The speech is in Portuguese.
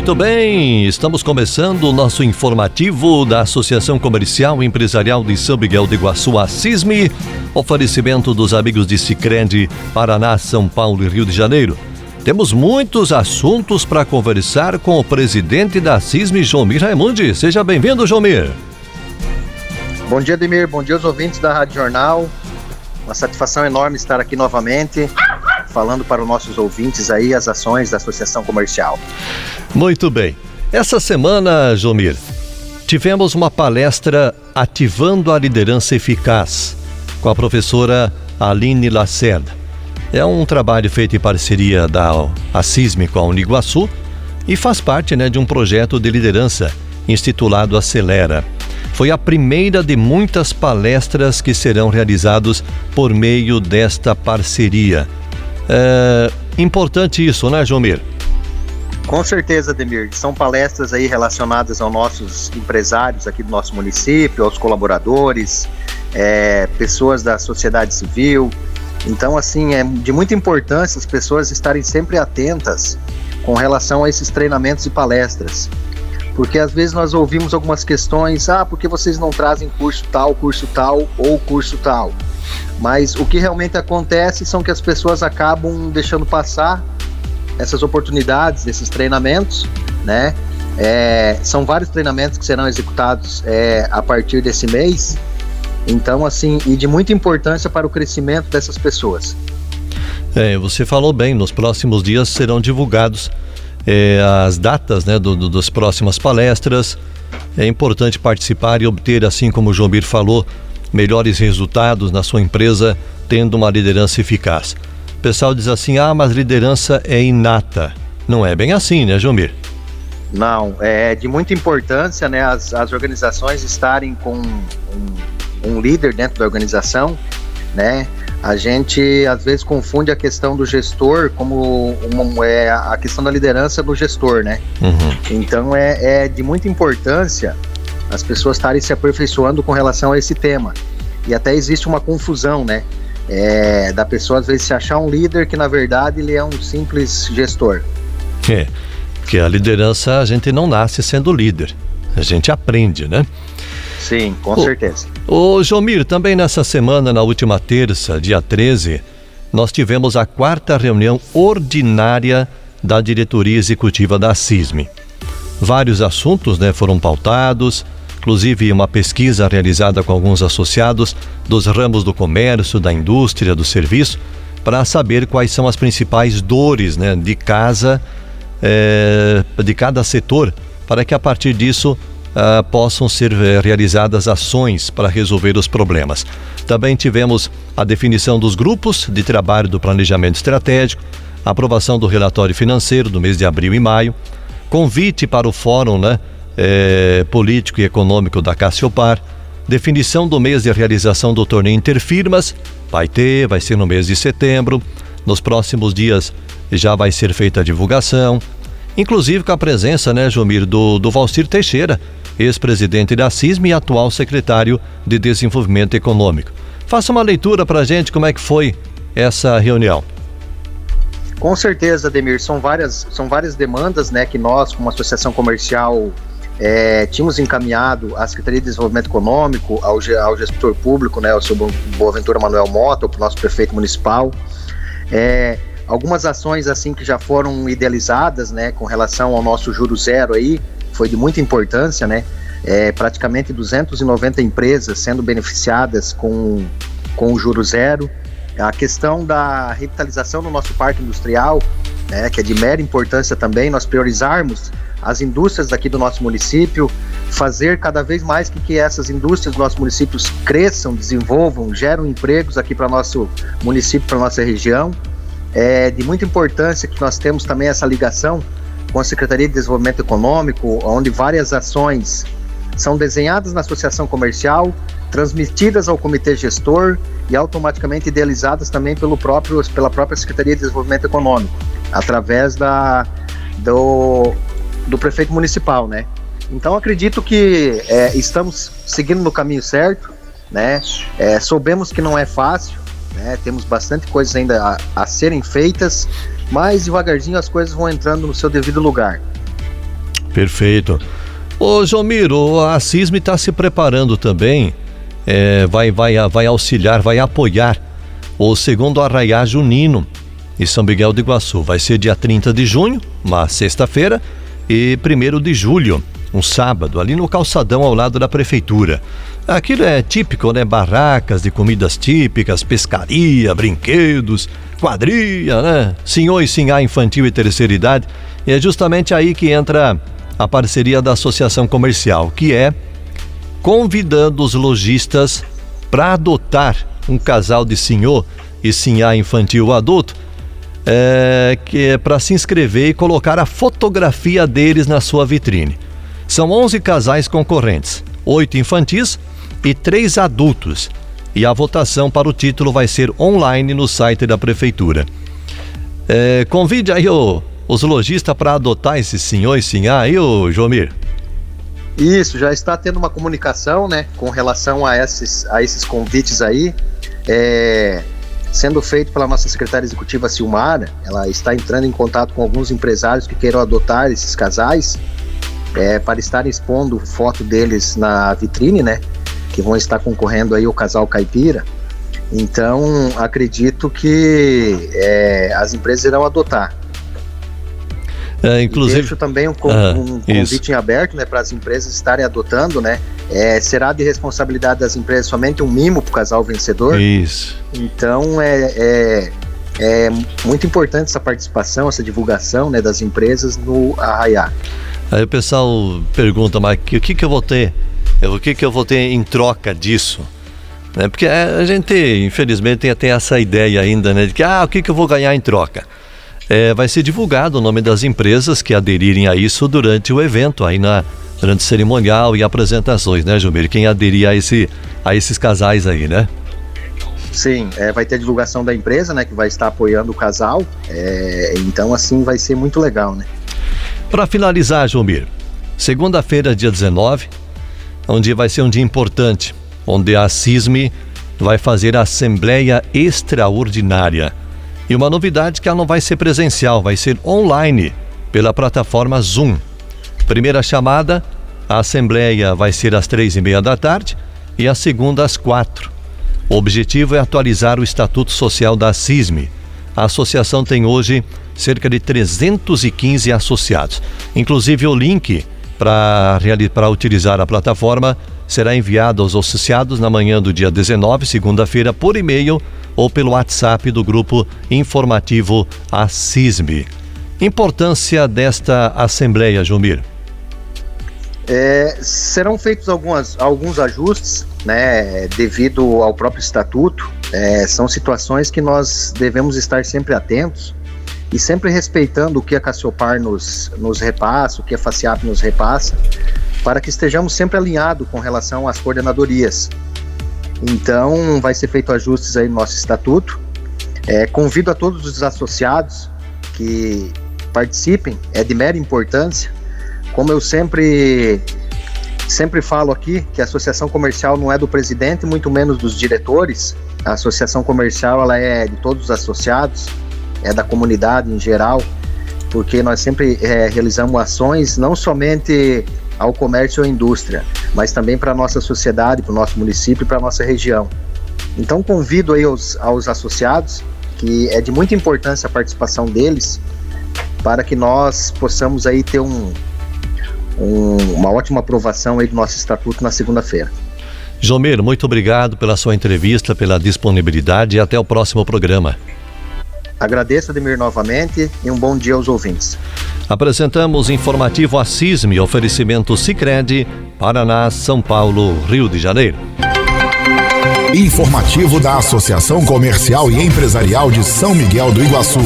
Muito bem, estamos começando o nosso informativo da Associação Comercial e Empresarial de São Miguel de Iguaçu, a CISME, oferecimento dos amigos de Sicredi, Paraná, São Paulo e Rio de Janeiro. Temos muitos assuntos para conversar com o presidente da CISME, Jomir Raimundi. Seja bem-vindo, Jomir. Bom dia, Demir. Bom dia aos ouvintes da Rádio Jornal. Uma satisfação enorme estar aqui novamente falando para os nossos ouvintes aí as ações da Associação Comercial. Muito bem. Essa semana, Jomir, tivemos uma palestra Ativando a Liderança Eficaz com a professora Aline Lacerda. É um trabalho feito em parceria da Assisme com a Uniguaçu e faz parte né, de um projeto de liderança intitulado Acelera. Foi a primeira de muitas palestras que serão realizadas por meio desta parceria. É importante isso, né, Jomir? Com certeza, Demir. São palestras aí relacionadas aos nossos empresários aqui do nosso município, aos colaboradores, é, pessoas da sociedade civil. Então, assim, é de muita importância as pessoas estarem sempre atentas com relação a esses treinamentos e palestras. Porque às vezes nós ouvimos algumas questões, ah, por que vocês não trazem curso tal, curso tal ou curso tal? Mas o que realmente acontece são que as pessoas acabam deixando passar essas oportunidades, esses treinamentos, né? É, são vários treinamentos que serão executados é, a partir desse mês. Então, assim, e de muita importância para o crescimento dessas pessoas. É, você falou bem, nos próximos dias serão divulgados é, as datas né, do, do, das próximas palestras. É importante participar e obter, assim como o João Bir falou, melhores resultados na sua empresa tendo uma liderança eficaz. O pessoal diz assim: ah, mas liderança é inata. Não é bem assim, né, Jomir? Não, é de muita importância né, as, as organizações estarem com um, um líder dentro da organização, né? A gente às vezes confunde a questão do gestor como uma, é, a questão da liderança do gestor, né? Uhum. Então é, é de muita importância as pessoas estarem se aperfeiçoando com relação a esse tema. E até existe uma confusão, né? É, da pessoa às vezes se achar um líder que na verdade ele é um simples gestor. É, que a liderança a gente não nasce sendo líder, a gente aprende, né? Sim, com o, certeza. Ô Jomir, também nessa semana, na última terça, dia 13, nós tivemos a quarta reunião ordinária da diretoria executiva da CISME. Vários assuntos né, foram pautados, inclusive uma pesquisa realizada com alguns associados dos ramos do comércio, da indústria, do serviço, para saber quais são as principais dores né, de casa, é, de cada setor, para que a partir disso Uh, possam ser uh, realizadas ações para resolver os problemas. Também tivemos a definição dos grupos de trabalho do planejamento estratégico, aprovação do relatório financeiro do mês de abril e maio, convite para o fórum né, é, político e econômico da Cassiopar, definição do mês de realização do torneio Interfirmas, vai ter, vai ser no mês de setembro, nos próximos dias já vai ser feita a divulgação, inclusive com a presença, né, Jomir, do, do Valcir Teixeira, ex-presidente da CISM e atual secretário de Desenvolvimento Econômico. Faça uma leitura para a gente como é que foi essa reunião. Com certeza, Demir, são várias, são várias demandas né, que nós, como associação comercial, é, tínhamos encaminhado à Secretaria de Desenvolvimento Econômico, ao, ao gestor público, né, ao seu Boaventura Manuel Mota, o nosso prefeito municipal. É, algumas ações assim que já foram idealizadas, né, com relação ao nosso juro zero aí, foi de muita importância, né? É, praticamente 290 empresas sendo beneficiadas com, com o juro zero. A questão da revitalização do nosso parque industrial, né, que é de mera importância também, nós priorizarmos as indústrias daqui do nosso município, fazer cada vez mais que, que essas indústrias dos nossos municípios cresçam, desenvolvam, geram empregos aqui para nosso município, para nossa região. É de muita importância que nós temos também essa ligação com a Secretaria de Desenvolvimento Econômico, onde várias ações são desenhadas na associação comercial, transmitidas ao comitê gestor e automaticamente idealizadas também pelo próprio, pela própria Secretaria de Desenvolvimento Econômico, através da, do, do prefeito municipal, né? Então acredito que é, estamos seguindo no caminho certo, né? É, soubemos que não é fácil, né? Temos bastante coisas ainda a, a serem feitas, mas devagarzinho as coisas vão entrando no seu devido lugar. Perfeito. Ô, Jomiro, a CISM está se preparando também, é, vai, vai, vai auxiliar, vai apoiar o segundo Arraiá Junino em São Miguel do Iguaçu. Vai ser dia 30 de junho, uma sexta-feira, e 1 de julho, um sábado, ali no calçadão ao lado da prefeitura. Aquilo é típico, né? Barracas de comidas típicas, pescaria, brinquedos, quadrilha, né? Senhor e sinhá infantil e terceira idade. E é justamente aí que entra a parceria da Associação Comercial, que é convidando os lojistas para adotar um casal de senhor e sinhá infantil adulto, é, que é para se inscrever e colocar a fotografia deles na sua vitrine. São 11 casais concorrentes, oito infantis e três adultos. E a votação para o título vai ser online no site da prefeitura. É, convide aí o, os lojistas para adotar esse senhor e sinhá aí, ô Jomir. Isso, já está tendo uma comunicação, né, com relação a esses, a esses convites aí, é, sendo feito pela nossa secretária executiva Silmara. Ela está entrando em contato com alguns empresários que queiram adotar esses casais é, para estar expondo foto deles na vitrine, né, que vão estar concorrendo aí o casal caipira. Então, acredito que é, as empresas irão adotar. É, inclusive. E deixo também um, ah, um convite isso. em aberto né, para as empresas estarem adotando, né? É, será de responsabilidade das empresas somente um mimo para o casal vencedor. Isso. Então é, é, é, muito importante essa participação, essa divulgação né, das empresas no Arraiá. Aí o pessoal pergunta, mas o que, que eu vou ter? O que, que eu vou ter em troca disso? Né? Porque a gente, infelizmente, tem até essa ideia ainda, né? De que, ah, o que, que eu vou ganhar em troca? é, vai ser divulgado o nome das empresas que aderirem a isso durante o evento, aí na, durante o cerimonial e apresentações, né, Jumir? Quem aderir a, esse, a esses casais aí, né? Sim, é, vai ter a divulgação da empresa, né, que vai estar apoiando o casal. É, então, assim, vai ser muito legal, né? Para finalizar, Jumir, segunda-feira, dia 19, onde vai ser um dia importante, onde a CISME vai fazer a Assembleia Extraordinária e uma novidade que ela não vai ser presencial, vai ser online, pela plataforma Zoom. Primeira chamada, a assembleia vai ser às três e meia da tarde e a segunda às quatro. O objetivo é atualizar o Estatuto Social da CISME. A associação tem hoje cerca de 315 associados. Inclusive o link para utilizar a plataforma será enviado aos associados na manhã do dia 19, segunda-feira, por e-mail ou pelo WhatsApp do grupo informativo ACISME. Importância desta Assembleia, Jumir? É, serão feitos algumas, alguns ajustes, né, devido ao próprio estatuto. É, são situações que nós devemos estar sempre atentos e sempre respeitando o que a Cassiopar nos, nos repassa, o que a FACIAP nos repassa, para que estejamos sempre alinhados com relação às coordenadorias. Então, vai ser feito ajustes aí no nosso estatuto. É, convido a todos os associados que participem, é de mera importância. Como eu sempre sempre falo aqui, que a associação comercial não é do presidente, muito menos dos diretores. A associação comercial ela é de todos os associados, é da comunidade em geral, porque nós sempre é, realizamos ações não somente ao comércio ou indústria, mas também para a nossa sociedade, para o nosso município e para a nossa região. Então convido aí aos, aos associados, que é de muita importância a participação deles, para que nós possamos aí ter um, um, uma ótima aprovação aí do nosso estatuto na segunda-feira. Jomeiro, muito obrigado pela sua entrevista, pela disponibilidade e até o próximo programa. Agradeço, Ademir, novamente e um bom dia aos ouvintes. Apresentamos informativo Assisme, oferecimento Sicredi, Paraná, São Paulo, Rio de Janeiro. Informativo da Associação Comercial e Empresarial de São Miguel do Iguaçu.